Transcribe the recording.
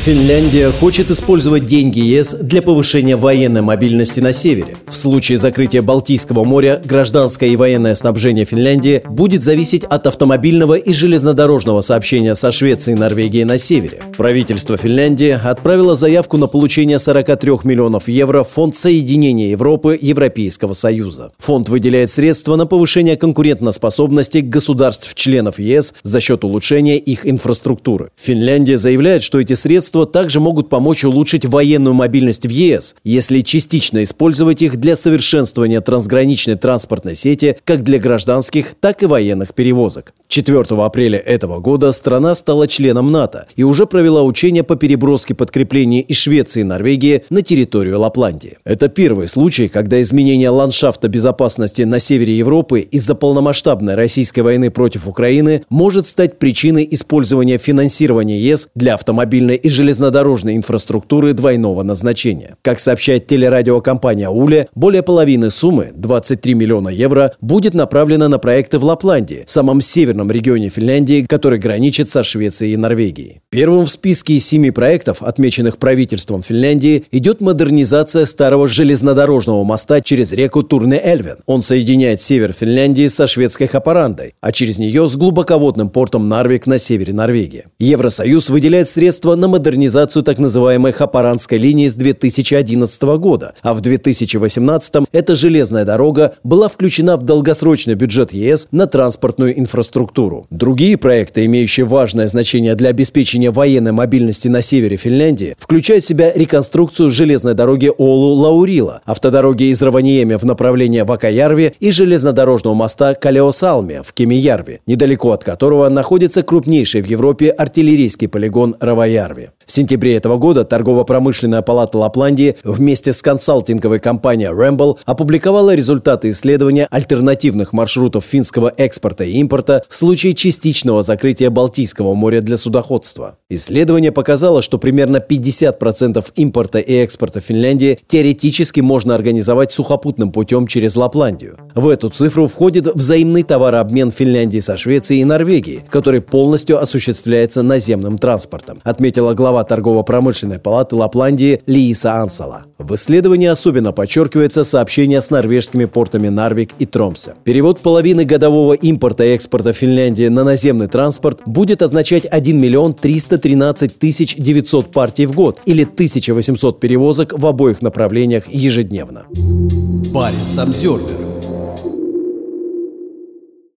Финляндия хочет использовать деньги ЕС для повышения военной мобильности на севере. В случае закрытия Балтийского моря гражданское и военное снабжение Финляндии будет зависеть от автомобильного и железнодорожного сообщения со Швецией и Норвегией на севере. Правительство Финляндии отправило заявку на получение 43 миллионов евро в Фонд соединения Европы Европейского Союза. Фонд выделяет средства на повышение конкурентоспособности государств-членов ЕС за счет улучшения их инфраструктуры. Финляндия заявляет, что эти средства средства также могут помочь улучшить военную мобильность в ЕС, если частично использовать их для совершенствования трансграничной транспортной сети как для гражданских, так и военных перевозок. 4 апреля этого года страна стала членом НАТО и уже провела учения по переброске подкреплений из Швеции и Норвегии на территорию Лапландии. Это первый случай, когда изменение ландшафта безопасности на севере Европы из-за полномасштабной российской войны против Украины может стать причиной использования финансирования ЕС для автомобильной и железнодорожной инфраструктуры двойного назначения. Как сообщает телерадиокомпания «Уле», более половины суммы, 23 миллиона евро, будет направлена на проекты в Лапландии, самом северном регионе Финляндии, который граничит со Швецией и Норвегией. Первым в списке из семи проектов, отмеченных правительством Финляндии, идет модернизация старого железнодорожного моста через реку Турне-Эльвен. Он соединяет север Финляндии со шведской Хапарандой, а через нее с глубоководным портом Нарвик на севере Норвегии. Евросоюз выделяет средства на модернизацию так называемой Хапаранской линии с 2011 года, а в 2018 эта железная дорога была включена в долгосрочный бюджет ЕС на транспортную инфраструктуру. Другие проекты, имеющие важное значение для обеспечения военной мобильности на севере Финляндии, включают в себя реконструкцию железной дороги Оулу-Лаурила, автодороги из Раваниеме в направлении Вакаярви и железнодорожного моста Калеосалме в Кемиярви, недалеко от которого находится крупнейший в Европе артиллерийский полигон Раваярви. В сентябре этого года Торгово-промышленная палата Лапландии вместе с консалтинговой компанией Ramble опубликовала результаты исследования альтернативных маршрутов финского экспорта и импорта в случае частичного закрытия Балтийского моря для судоходства. Исследование показало, что примерно 50% импорта и экспорта Финляндии теоретически можно организовать сухопутным путем через Лапландию. В эту цифру входит взаимный товарообмен Финляндии со Швецией и Норвегией, который полностью осуществляется наземным транспортом, отметила глава торгово-промышленной палаты Лапландии Лииса Ансала. В исследовании особенно подчеркивается сообщение с норвежскими портами Нарвик и Тромсе. Перевод половины годового импорта и экспорта Финляндии на наземный транспорт будет означать 1 миллион 313 тысяч 900 партий в год или 1800 перевозок в обоих направлениях ежедневно. Баренц обзервер